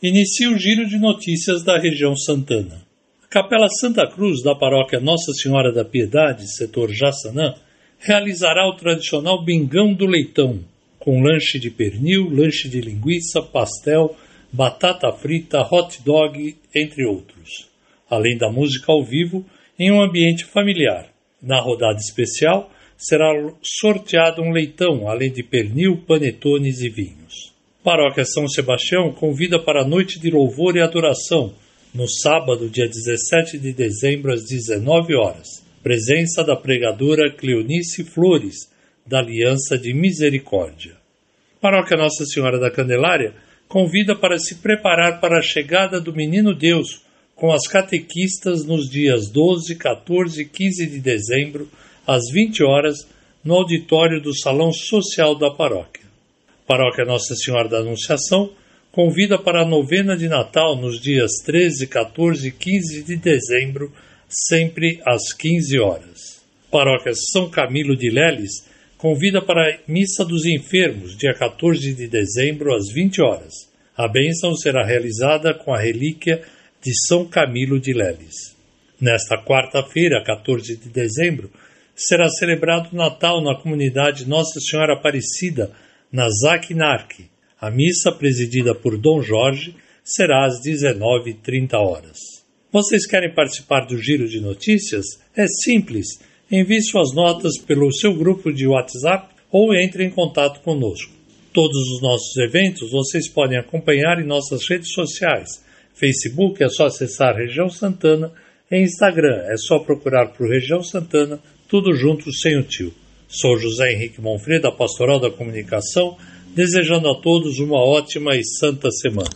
Inicia o giro de notícias da região Santana. A Capela Santa Cruz da paróquia Nossa Senhora da Piedade, setor Jaçanã, realizará o tradicional Bingão do Leitão, com lanche de pernil, lanche de linguiça, pastel, batata frita, hot dog, entre outros. Além da música ao vivo, em um ambiente familiar. Na rodada especial, será sorteado um leitão, além de pernil, panetones e vinhos. Paróquia São Sebastião convida para a noite de louvor e adoração, no sábado, dia 17 de dezembro, às 19 horas. Presença da pregadora Cleonice Flores, da Aliança de Misericórdia. Paróquia Nossa Senhora da Candelária convida para se preparar para a chegada do Menino Deus com as catequistas nos dias 12, 14 e 15 de dezembro, às 20 horas, no auditório do Salão Social da Paróquia. Paróquia Nossa Senhora da Anunciação convida para a novena de Natal nos dias 13, 14 e 15 de dezembro, sempre às 15 horas. Paróquia São Camilo de Leles convida para a Missa dos Enfermos, dia 14 de dezembro, às 20 horas. A bênção será realizada com a relíquia de São Camilo de Leles. Nesta quarta-feira, 14 de dezembro, será celebrado o Natal na comunidade Nossa Senhora Aparecida, na Zaquinarque. A missa, presidida por Dom Jorge, será às 19h30 horas. Vocês querem participar do Giro de Notícias? É simples. Envie suas notas pelo seu grupo de WhatsApp ou entre em contato conosco. Todos os nossos eventos vocês podem acompanhar em nossas redes sociais. Facebook é só acessar Região Santana, em Instagram é só procurar por Região Santana, tudo junto sem o tio. Sou José Henrique Monfreda, Pastoral da Comunicação, desejando a todos uma ótima e santa semana.